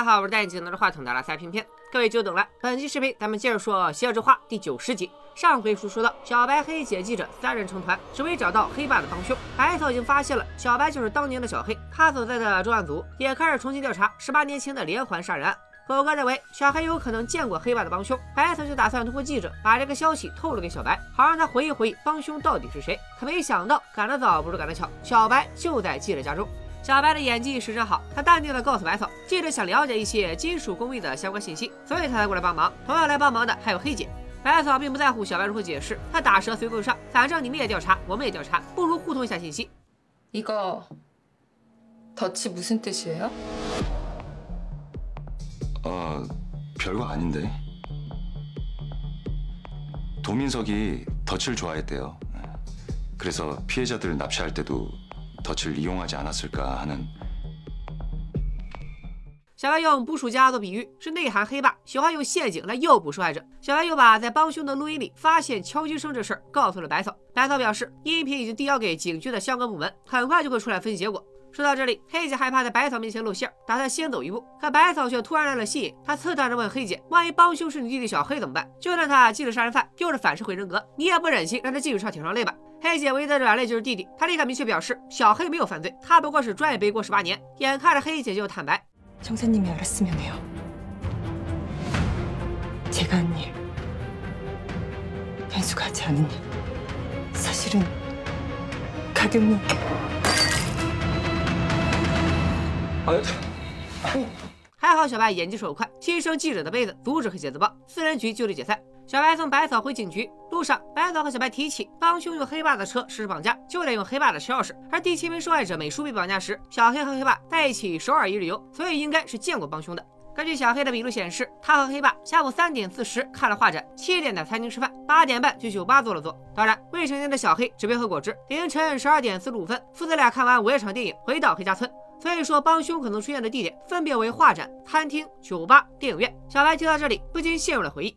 大家好，我是戴眼镜拿着话筒的拉塞片片，各位久等了。本期视频咱们接着说《邪恶之花》第九十集。上回书说到，小白、黑姐、记者三人成团，只为找到黑爸的帮凶。白草已经发现了小白就是当年的小黑，他所在的重案组也开始重新调查十八年前的连环杀人案。狗哥认为小黑有可能见过黑爸的帮凶，白草就打算通过记者把这个消息透露给小白，好让他回忆回忆帮凶到底是谁。可没想到，赶得早不如赶得巧，小白就在记者家中。小白的演技十分好，他淡定地告诉白草，记者想了解一些金属工艺的相关信息，所以他才过来帮忙。同样来帮忙的还有黑姐。白草并不在乎小白如何解释，他打蛇随棍上，反正你们也调查，我们也调查，不如互通一下信息。이거덫이무슨뜻이에요어별거아닌데도민석이덫을좋아했대요그래서피해자들납치할때도 덫을 이용하지 않았을까 하는 小白用捕鼠夹做比喻，是内涵黑爸喜欢用陷阱来诱捕受害者。小白又把在帮凶的录音里发现敲击声这事儿告诉了白草。白草表示，音频已经递交给警局的相关部门，很快就会出来分析结果。说到这里，黑姐害怕在白草面前露馅，打算先走一步。可白草却突然来了吸引，他刺探着问黑姐：“万一帮凶是你弟弟小黑怎么办？就算他既是杀人犯，又是反社会人格，你也不忍心让他继续上铁窗泪吧？” 黑姐唯一的软肋就是弟弟，她立刻明确表示小黑没有犯罪，他不过是专业背锅十八年。眼看着黑姐就坦白，형사님이알았으면해요제가한일현수가하지않은일사실은가겸이还好小白眼疾手快，亲生记者的杯子阻止黑姐自爆，四人局就地解散。 小白送白草回警局路上，白草和小白提起帮凶用黑爸的车实施绑架，就得用黑爸的车钥匙。而第七名受害者美叔被绑架时，小黑和黑爸在一起首尔一日游，所以应该是见过帮凶的。根据小黑的笔录显示，他和黑爸下午三点四十看了画展，七点在餐厅吃饭，八点半去酒吧坐了坐。当然，未成年的小黑只配喝果汁。凌晨十二点四十五分，父子俩看完午夜场电影，回到黑家村。所以说，帮凶可能出现的地点分别为画展、餐厅、酒吧、电影院。小白听到这里，不禁陷入了回忆。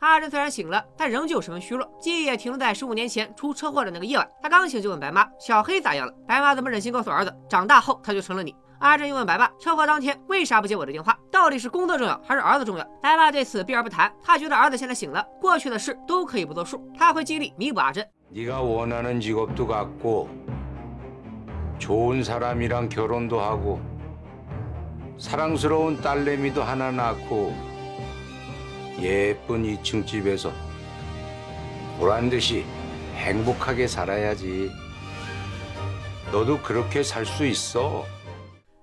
阿珍虽然醒了，但仍旧十分虚弱，记忆也停留在十五年前出车祸的那个夜晚。他刚醒就问白妈：“小黑咋样了？”白妈怎么忍心告诉儿子，长大后他就成了你？阿珍又问白爸：“车祸当天为啥不接我的电话？到底是工作重要还是儿子重要？”白爸对此避而不谈，他觉得儿子现在醒了，过去的事都可以不作数，他会尽力弥补阿珍。 예쁜 2층 집에서 보란 듯이 행복하게 살아야지. 너도 그렇게 살 수 있어.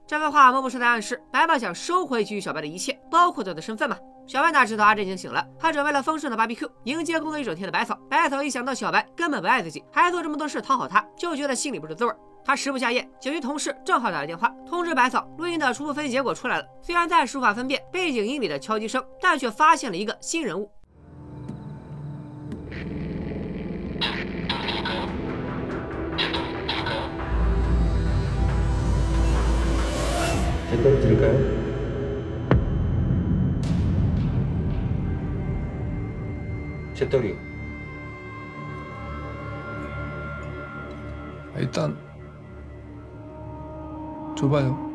这番话，莫不是在暗示白爸想收回给予小白的一切，包括他的身份吗？ 小白哪知道阿珍已经醒了，他准备了丰盛的 BBQ，迎接工作一整天的百草。百草一想到小白根本不爱自己，还做这么多事讨好他，就觉得心里不是滋味。他食不下咽，警局同事正好打来电话通知百草，录音的初步分析结果出来了。虽然暂时无法分辨背景音里的敲击声，但却发现了一个新人物。제 떨 드릴까요? 재떨이 일단 줘봐요.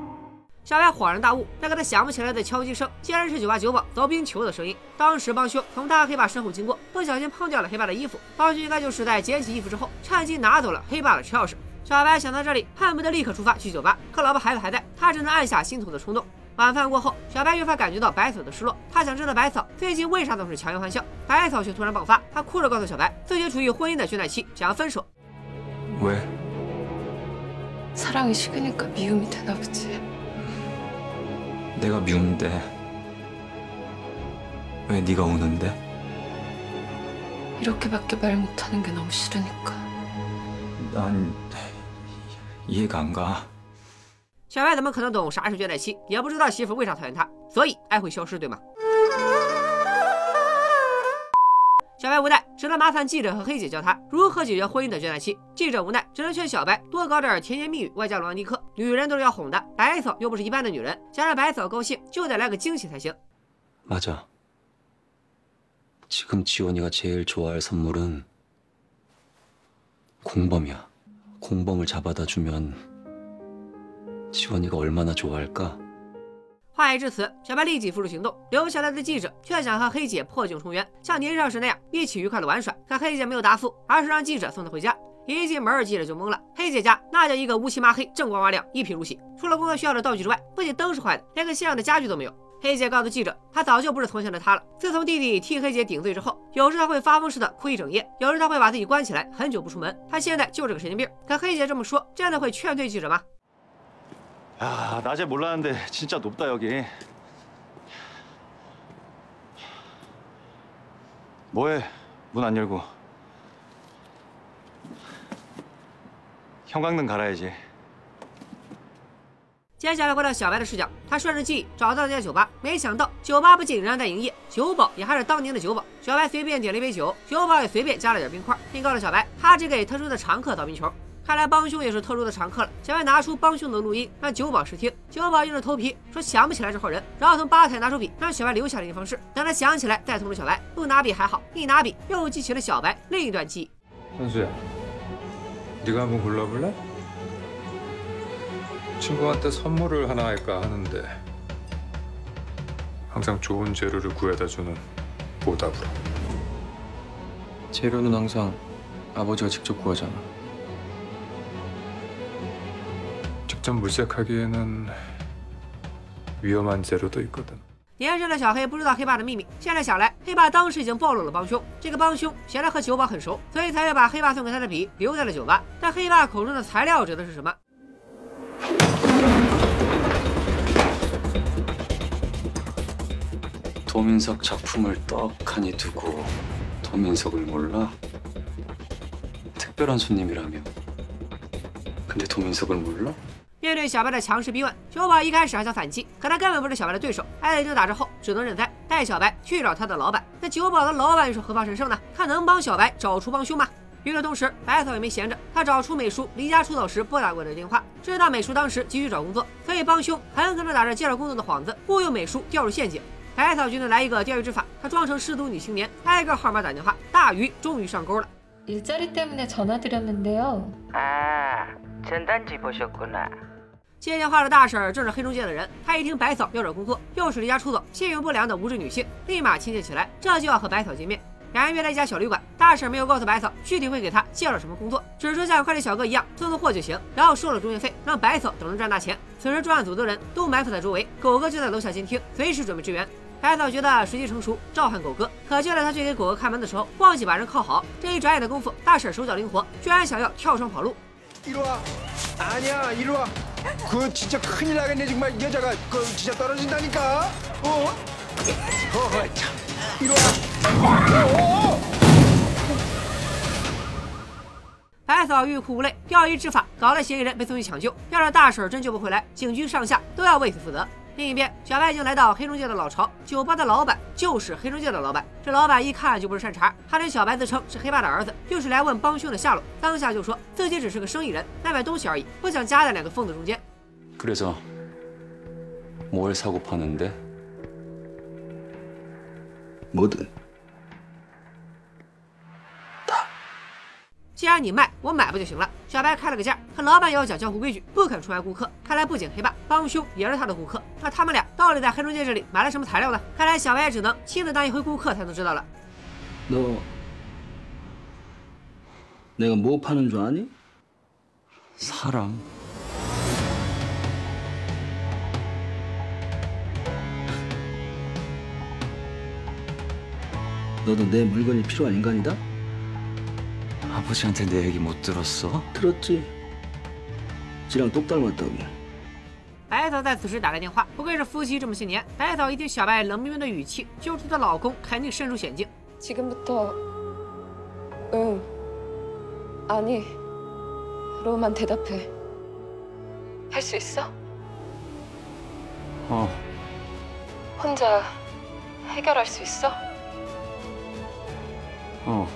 小白恍然大悟，那个他想不起来的敲击声，竟然是酒吧酒保凿冰球的声音。当时帮凶从他黑爸身后经过，不小心碰掉了黑爸的衣服，帮凶应该就是在捡起衣服之后，趁机拿走了黑爸的车钥匙。小白想到这里，恨不得立刻出发去酒吧，可老婆孩子还在，他只能按下心头的冲动。 晚饭过后，小白越发感觉到白草的失落，他想知道白草最近为啥总是强颜欢笑。白草却突然爆发，他哭着告诉小白，自己处于婚姻的倦怠期，想要分手。 왜? 사랑이식으니까미움이되나보지 내가 미운데 왜 네가 우는데? 이렇게밖에말못하는게너무싫으니까 난 이해가 안 가. 小白怎么可能懂啥是倦怠期？也不知道媳妇为啥讨厌他。 所以爱会消失，对吗？小白无奈，只能麻烦记者和黑姐教他如何解决婚姻的倦怠期。记者无奈，只能劝小白多搞点甜言蜜语，外加罗曼蒂克。女人都是要哄的，白嫂又不是一般的女人，想让白嫂高兴，就得来个惊喜才行。 맞아. 지금 지원이가 제일 좋아할 선물은 공범이야. 공범을 잡아다 주면 지원이가 얼마나 좋아할까? 话已至此，小白立即付诸行动。留下来的记者却想和黑姐破镜重圆，像年少时那样一起愉快的玩耍。可黑姐没有答复，而是让记者送她回家。一进门，记者就懵了。黑姐家那叫一个乌漆麻黑，锃光瓦亮，一贫如洗。除了工作需要的道具之外，不仅灯是坏的，连个像样的家具都没有。黑姐告诉记者，她早就不是从前的她了。自从弟弟替黑姐顶罪之后，有时她会发疯似的哭一整夜，有时她会把自己关起来，很久不出门。她现在就是个神经病。可黑姐这么说，真的会劝退记者吗？ 야, 낮에 몰랐는데 진짜 높다 여기. 뭐해? 문 안 열고. 형광등 갈아야지. 接下来回到小白的视角，他顺着记忆找到了那家酒吧，没想到酒吧不仅仍然在营业，酒保也还是当年的酒保。小白随便点了一杯酒，酒保也随便加了点冰块，并告诉小白，他只给特殊的常客倒冰球。 看来帮凶也是特殊的常客了。小白拿出帮凶的录音，让酒保试听。酒保硬着头皮说想不起来这号人，然后从吧台拿出笔，让小白留下联系方式，等他想起来再通知小白。不拿笔还好，一拿笔又激起了小白另一段记忆。 현수야, 네가 한번 골라볼래? 친구한테 선물을 하나 할까 하는데 항상 좋은 재료를 구해다 주는 보답으로. 재료는 항상 아버지가 직접 구하잖아. 직접 물색하기에는 위험한 재료도 있거든. 年轻的小黑不知道黑爸的秘密，现在想来，黑爸当时已经暴露了帮凶。这个帮凶显然和酒保很熟，所以才会把黑爸送给他的笔留在了酒吧。但黑爸口中的材料指的是什么？ 도민석 작품을 떡하니 두고 도민석을 몰라? 특별한 손님이라며. 근데 도민석을 몰라? 面对小白的强势逼问，酒保一开始还想反击，可他根本不是小白的对手。挨了一顿打之后，只能认栽，带小白去找他的老板。那酒保的老板又是何方神圣呢？他能帮小白找出帮凶吗？与此同时，白草也没闲着，她找出美叔离家出走时拨打过的电话，知道美叔当时急于找工作，所以帮凶很可能打着介绍工作的幌子，忽悠美叔掉入陷阱。百草决定来一个钓鱼执法，她装成失足女青年，挨个号码打电话，大鱼终于上钩了。简单几步就过来。接电话的大婶正是黑中介的人，她一听百嫂要找工作，又是离家出走、信用不良的无知女性，立马亲切起来，这就要和百嫂见面。两人约在一家小旅馆，大婶没有告诉百嫂具体会给她介绍什么工作，只说像快递小哥一样送送货就行，然后收了中介费，让百嫂等着赚大钱。此时专案组的人都埋伏在周围，狗哥就在楼下监听，随时准备支援。百嫂觉得时机成熟，召唤狗哥，可就在他去给狗哥开门的时候，忘记把人铐好。这一转眼的功夫，大婶手脚灵活，居然想要跳窗跑路，이리 와. 아니야, 이리 와. 그 진짜 큰일 나겠네 정말 이 여자가 그 진짜 떨어진다니까. 어? 어, 참. 이리 와. 白嫂欲哭无泪，钓鱼执法搞得嫌疑人被送去抢救，要是大婶真救不回来，警局上下都要为此负责。 另一边，小白已经来到黑中介的老巢，酒吧的老板就是黑中介的老板。这老板一看就不是善茬，他对小白自称是黑爸的儿子，又是来问帮凶的下落，当下就说自己只是个生意人，来买东西而已，不想夹在两个疯子中间。 그래서 뭘 사고 파는데? 뭐든. 既然你卖，我买不就行了？小白开了个价，可老板要讲江湖规矩，不肯出卖顾客。看来不仅黑爸帮凶也是他的顾客，那他们俩到底在黑中介这里买了什么材料呢？看来小白只能亲自当一回顾客才能知道了。 너 내가 뭐 파는 줄 아니? 사람. 너도 내 물건이 필요한 인간이다? 아버지한테 내 얘기 못 들었어? 들었지. 지랑 똑 닮았다고. 白嫂在此时打来电话，不愧是夫妻这么些年。白嫂一听小白冷冰冰的语气，就知道老公肯定身处险境。 지금부터 응 아니 로만 대답해. 할 수 있어? 어. 혼자 해결할 수 있어? 哦，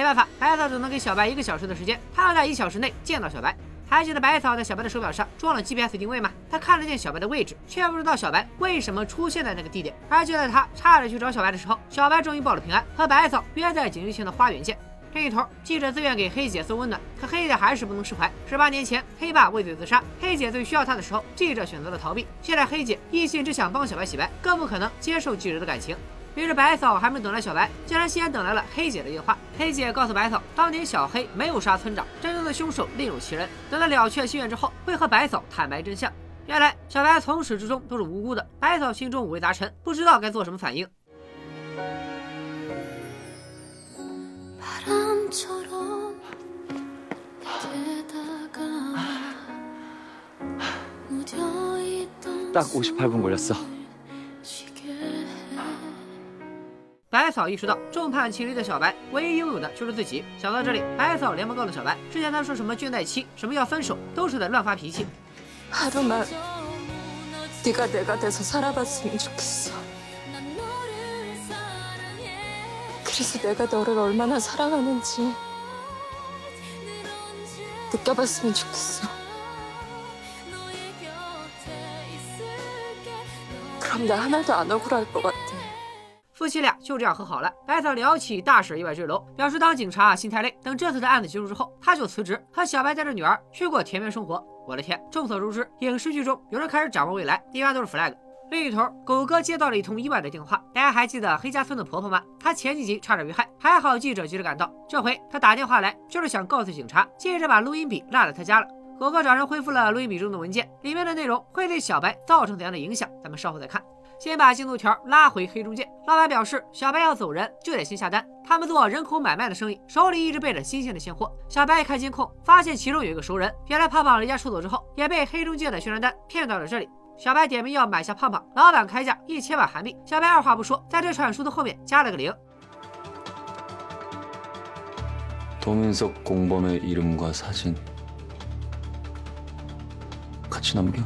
没办法，白嫂只能给小白一个小时的时间，她要在一小时内见到小白。还记得白嫂在小白的手表上装了 GPS 定位吗？她看得见小白的位置，却不知道小白为什么出现在那个地点。而就在她差点去找小白的时候，小白终于报了平安，和白嫂约在警局前的花园见。另一头，记者自愿给黑姐送温暖，可黑姐还是不能释怀。十八年前，黑爸畏罪自杀，黑姐最需要他的时候，记者选择了逃避。现在黑姐一心只想帮小白洗白，更不可能接受记者的感情。于是白嫂还没等来小白，竟然先等来了黑姐的电话。黑姐告诉白嫂，当年小黑没有杀村长，真正的凶手另有其人。等他了却心愿之后，会和白嫂坦白真相。原来小白从始至终都是无辜的，白嫂心中五味杂陈，不知道该做什么反应。 바람처럼 게다가 묻어있던 딱 58분 걸렸어. 白嫂意识到众叛亲离的小白唯一拥有的就是自己。想到这里，白嫂连忙告诉小白，之前他说什么倦怠期，什么要分手，都是在乱发脾气。 하루만 네가 내가 돼서 살아봤으면 좋겠어. 난 너를 사랑해 그래서 내가 너를 얼마나 사랑하는지 늘 언제 느껴봤으면 좋겠어. 너의 곁에 있을게 그럼 나 하나도 안 억울할 것 같아. 夫妻俩就这样和好了。白嫂聊起大婶意外坠楼，表示当警察心太累，等这次的案子结束之后，他就辞职，和小白带着女儿去过田园生活。我的天，众所周知，影视剧中有人开始展望未来，一般都是 flag。另一头，狗哥接到了一通意外的电话。大家还记得黑家村的婆婆吗？她前几集差点遇害，还好记者及时赶到。这回她打电话来，就是想告诉警察，记者把录音笔落在他家了。狗哥找人恢复了录音笔中的文件，里面的内容会对小白造成怎样的影响？咱们稍后再看。先把进度条拉回黑中介，老板表示小白要走人，就得先下单。他们做人口买卖的生意，手里一直备着新鲜的现货。小白一看监控，发现其中有一个熟人，原来胖胖离家出走之后，也被黑中介的宣传单骗到了这里。小白点名要买下胖胖，老板开价一千万韩币。小白二话不说，在这串数的后面加了个零。 도민석 공범의 이름과 사진 같이 남겨.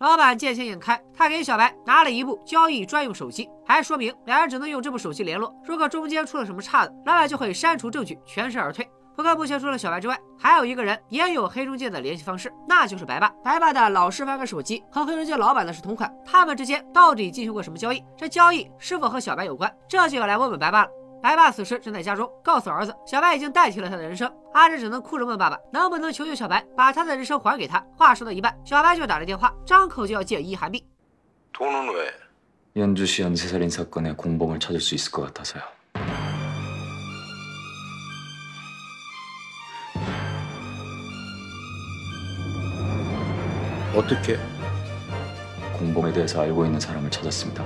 老板见钱眼开，他给小白拿了一部交易专用手机，还说明两人只能用这部手机联络。如果中间出了什么岔子，老板就会删除证据，全身而退。不过目前除了小白之外，还有一个人也有黑中介的联系方式，那就是白爸。白爸的老式翻盖手机和黑中介老板的是同款，他们之间到底进行过什么交易？这交易是否和小白有关？这就要来问问白爸了。白爸此时正在家中，告诉儿子，小白已经代替了他的人生。阿珍只能哭着问爸爸，能不能求求小白把他的人生还给他？话说到一半，小白就打来电话，张口就要借一亿韩币。 돈은 왜? 연주시 연쇄살인 사건의 공범을 찾을 수 있을 것 같아서요. 어떻게? 공범에 대해서 알고 있는 사람을 찾았습니다.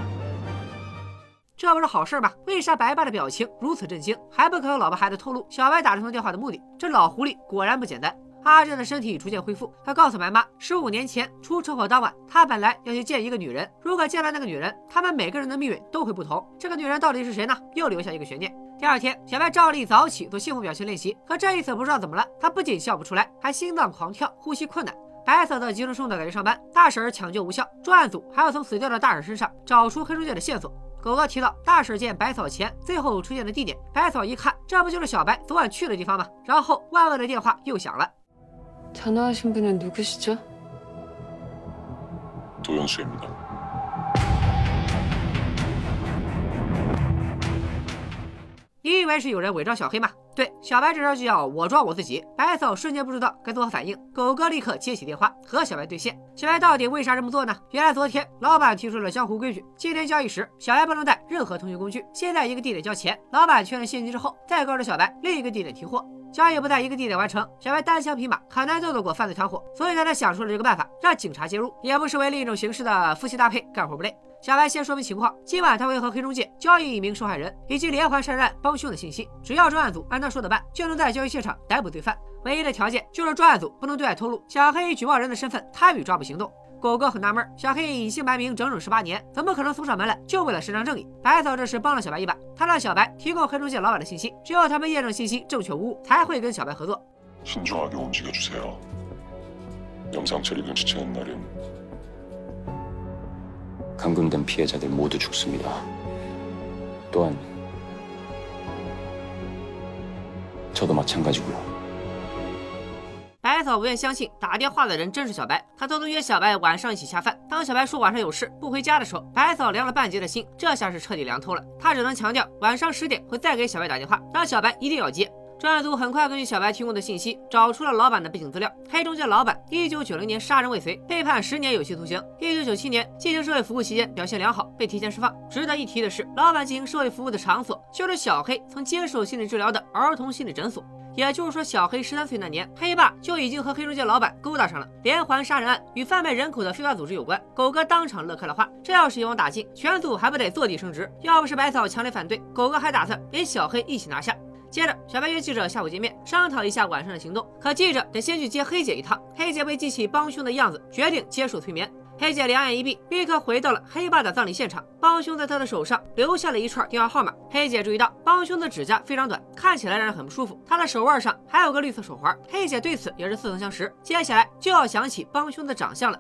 这不是好事吗？为啥白爸的表情如此震惊，还不肯和老婆孩子透露小白打这通电话的目的？这老狐狸果然不简单。阿珍的身体逐渐恢复，他告诉白妈，十五年前出车祸当晚，他本来要去见一个女人，如果见了那个女人，他们每个人的命运都会不同。这个女人到底是谁呢？又留下一个悬念。第二天，小白照例早起做幸福表情练习，可这一次不知道怎么了，他不仅笑不出来，还心脏狂跳，呼吸困难。白嫂的急匆匆的赶去上班，大婶抢救无效，专案组还要从死掉的大婶身上找出黑中介的线索。狗哥提到大婶见百草前最后出现的地点，百草一看，这不就是小白昨晚去的地方吗？然后万恶的电话又响了。전화하신분은누구시죠도영씨입니다你以为是有人伪装小黑吗？对，小白这招就叫我装我自己。白嫂瞬间不知道该作何反应，狗哥立刻接起电话和小白对线。小白到底为啥这么做呢？原来昨天老板提出了江湖规矩，今天交易时小白不能带任何通讯工具，先在一个地点交钱，老板确认现金之后，再告知小白另一个地点提货。交易不在一个地点完成，小白单枪匹马很难斗得过犯罪团伙，所以他才想出了这个办法，让警察介入，也不失为另一种形式的夫妻搭配，干活不累。小白先说明情况，今晚他会和黑中介交易一名受害人以及连环杀人案帮凶的信息，只要专案组按他说的办，就能在交易现场逮捕罪犯。唯一的条件就是专案组不能对外透露小黑以举报人的身份参与抓捕行动。狗哥很纳闷，小黑隐姓埋名整整十八年，怎么可能送上门来就为了伸张正义？白嫂这时帮了小白一把，他让小白提供黑中介老板的信息，只有他们验证信息正确无误，才会跟小白合作。감금된 피해자들 모두 죽습니다. 또한 저도 마찬가지고요. 白嫂不愿相信打电话的人真是小白，她偷偷约小白晚上一起下饭。当小白说晚上有事不回家的时候，白嫂凉了半截的心，这下是彻底凉透了。她只能强调晚上十点会再给小白打电话，让小白一定要接。 专案组很快根据小白提供的信息，找出了老板的背景资料。黑中介老板，一九九零年杀人未遂，被判十年有期徒刑。一九九七年进行社会服务期间表现良好，被提前释放。值得一提的是，老板进行社会服务的场所就是小黑曾接受心理治疗的儿童心理诊所。也就是说，小黑十三岁那年，黑爸就已经和黑中介老板勾搭上了。连环杀人案与贩卖人口的非法组织有关，狗哥当场乐开了花。这要是一网打尽，全组还不得坐地升职？要不是百草强烈反对，狗哥还打算连小黑一起拿下。接着，小白约记者下午见面，商讨一下晚上的行动。可记者得先去接黑姐一趟。黑姐被记起帮凶的样子，决定接受催眠。黑姐两眼一闭，立刻回到了黑爸的葬礼现场。帮凶在他的手上留下了一串电话号码。黑姐注意到帮凶的指甲非常短，看起来让人很不舒服。他的手腕上还有个绿色手环。黑姐对此也是似曾相识。接下来就要想起帮凶的长相了。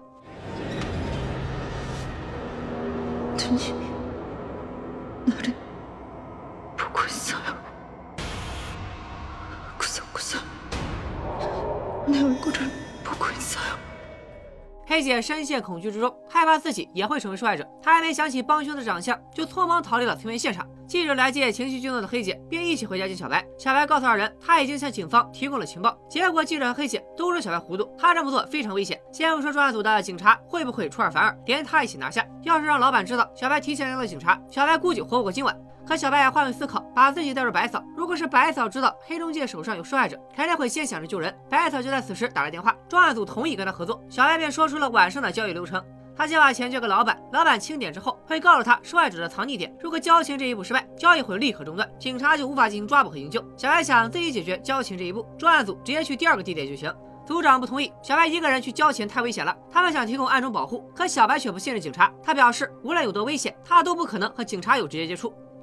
黑姐深陷恐惧之中，害怕自己也会成为受害者。她还没想起帮凶的长相，就匆忙逃离了催眠现场。记者来接情绪激动的黑姐，并一起回家见小白。小白告诉二人，他已经向警方提供了情报。结果记者和黑姐都说小白糊涂，他这么做非常危险。先不说专案组的警察会不会出尔反尔，连他一起拿下。要是让老板知道小白提前联络警察，小白估计活不过今晚。可小白也换位思考，把自己带入白嫂。如果是白嫂知道黑中介手上有受害者，肯定会先想着救人。白嫂就在此时打了电话，专案组同意跟他合作。小白便说出了晚上的交易流程。他先把钱交给老板，老板清点之后会告诉他受害者的藏匿点。如果交情这一步失败，交易会立刻中断，警察就无法进行抓捕和营救。小白想自己解决交情这一步，专案组直接去第二个地点就行。组长不同意，小白一个人去交钱太危险了。他们想提供暗中保护，可小白却不信任警察。他表示，无论有多危险，他都不可能和警察有直接接触。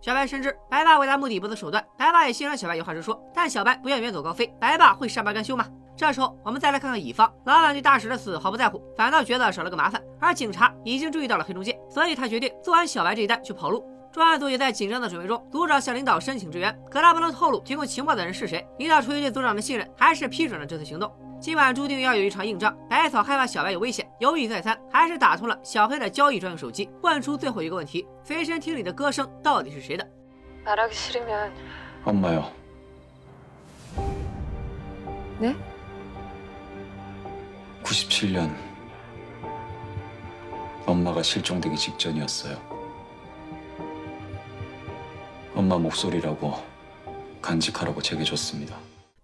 小白深知白爸为达目的不择手段，白爸也欣赏小白有话直说，但小白不愿远走高飞，白爸会善罢甘休吗？这时候我们再来看看乙方，老板对大石的死毫不在乎，反倒觉得少了个麻烦，而警察已经注意到了黑中介，所以他决定做完小白这一单就跑路。专案组也在紧张的准备中，组长向领导申请支援，可他不能透露提供情报的人是谁。领导出于对组长的信任，还是批准了这次行动。今晚注定要有一场硬仗，白嫂害怕小白有危险，犹豫再三，还是打通了小黑的交易专用手机，问出最后一个问题：随身听里的歌声到底是谁的？ 말하기 싫으면 엄마요. 네? 97년 엄마가 실종되기 직전이었어요. 엄마 목소리라고 간직하라고 제게 줬습니다.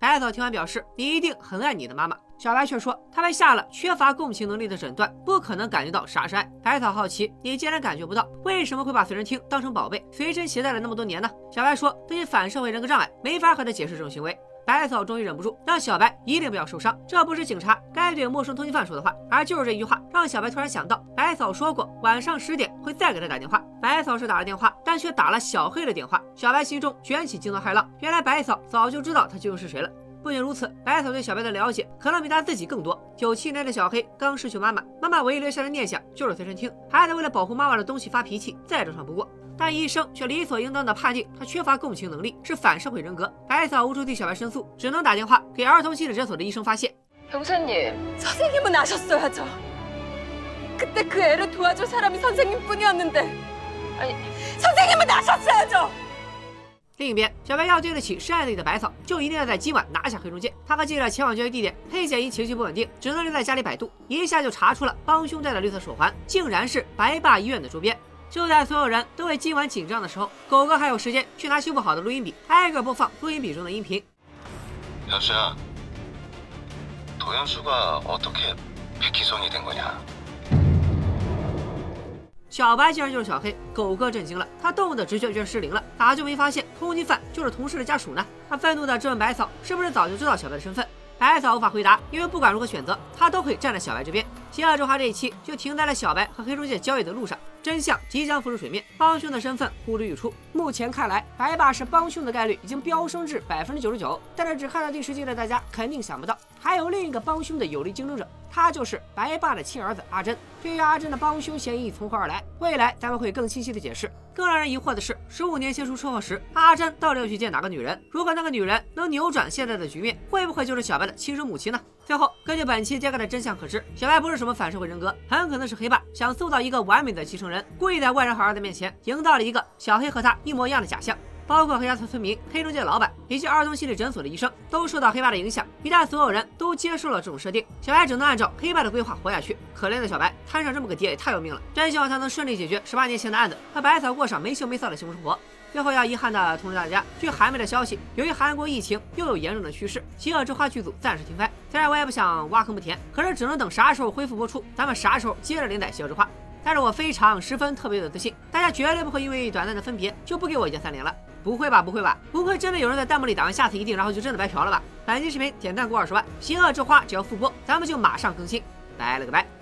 白草听完表示：“你一定很爱你的妈妈。”小白却说：“他被下了缺乏共情能力的诊断，不可能感觉到啥是爱。”百草好奇：“你既然感觉不到，为什么会把随身听当成宝贝，随身携带了那么多年呢？”小白说：“自己反社会人格障碍，没法和他解释这种行为。”百草终于忍不住，让小白一定不要受伤。这不是警察该对陌生通缉犯说的话，而就是这一句话，让小白突然想到，白嫂说过晚上十点会再给他打电话。白嫂是打了电话，但却打了小黑的电话。小白心中卷起惊涛骇浪，原来白嫂早就知道他究竟是谁了。不仅如此，白嫂对小白的了解可能比他自己更多。九七年的小黑刚失去妈妈，妈妈唯一留下的念想就是随身听，孩子为了保护妈妈的东西发脾气，再正常不过。但医生却理所应当的判定他缺乏共情能力，是反社会人格。白嫂无处替小白申诉，只能打电话给儿童心理诊所的医生发泄。병사님, 선생님은 아셨어야죠. 그때 그 애를 도와줄 사람이 선생님뿐이었는데, 아니 선생님은 아셨어야죠. 另一边，小白要对得起深爱自己的白嫂，就一定要在今晚拿下黑中介。他和记者前往交易地点，黑姐因情绪不稳定，只能留在家里百度，一下就查出了帮凶戴的绿色手环，竟然是白爸医院的周边。就在所有人都为今晚紧张的时候，狗哥还有时间去拿修不好的录音笔，挨个播放录音笔中的音频。 현수야, 도현수가 어떻게 백희손이 된 거냐? 小白竟然就是小黑，狗哥震惊了，他动物的直觉居然失灵了，咋就没发现通缉犯就是同事的家属呢？他愤怒地质问白嫂，是不是早就知道小白的身份？白嫂无法回答，因为不管如何选择，她都会站在小白这边。 邪恶之花这一期就停在了小白和黑中介交易的路上，真相即将浮出水面，帮凶的身份呼之欲出。目前看来，白爸是帮凶的概率已经飙升至百分之九十九。但是只看到第十集的大家肯定想不到，还有另一个帮凶的有力竞争者，他就是白爸的亲儿子阿珍。对于阿珍的帮凶嫌疑从何而来，未来咱们会更清晰的解释。更让人疑惑的是，十五年前出车祸时，阿珍到底要去见哪个女人？如果那个女人能扭转现在的局面，会不会就是小白的亲生母亲呢？最后，根据本期揭开的真相可知，小白不是什么反社会人格，很可能是黑爸想塑造一个完美的继承人，故意在外人和儿子面前营造了一个小黑和他一模一样的假象。包括黑家村村民、黑中介老板以及儿童心理诊所的医生，都受到黑爸的影响。一旦所有人都接受了这种设定，小白只能按照黑爸的规划活下去。可怜的小白，摊上这么个爹也太要命了。真希望他能顺利解决十八年前的案子，和百草过上没羞没臊的幸福生活。最后要遗憾的通知大家，据韩媒的消息，由于韩国疫情又有严重的趋势，《邪恶之花》剧组暂时停拍。虽然我也不想挖坑不填，可是只能等啥时候恢复播出，咱们啥时候接着连载《邪恶之花》。但是我非常十分特别的自信，大家绝对不会因为短暂的分别就不给我一键三连了。不会吧，不会吧，不会真的有人在弹幕里打完下次一定，然后就真的白嫖了吧？本期视频点赞过二十万，《邪恶之花》只要复播，咱们就马上更新。拜了个拜。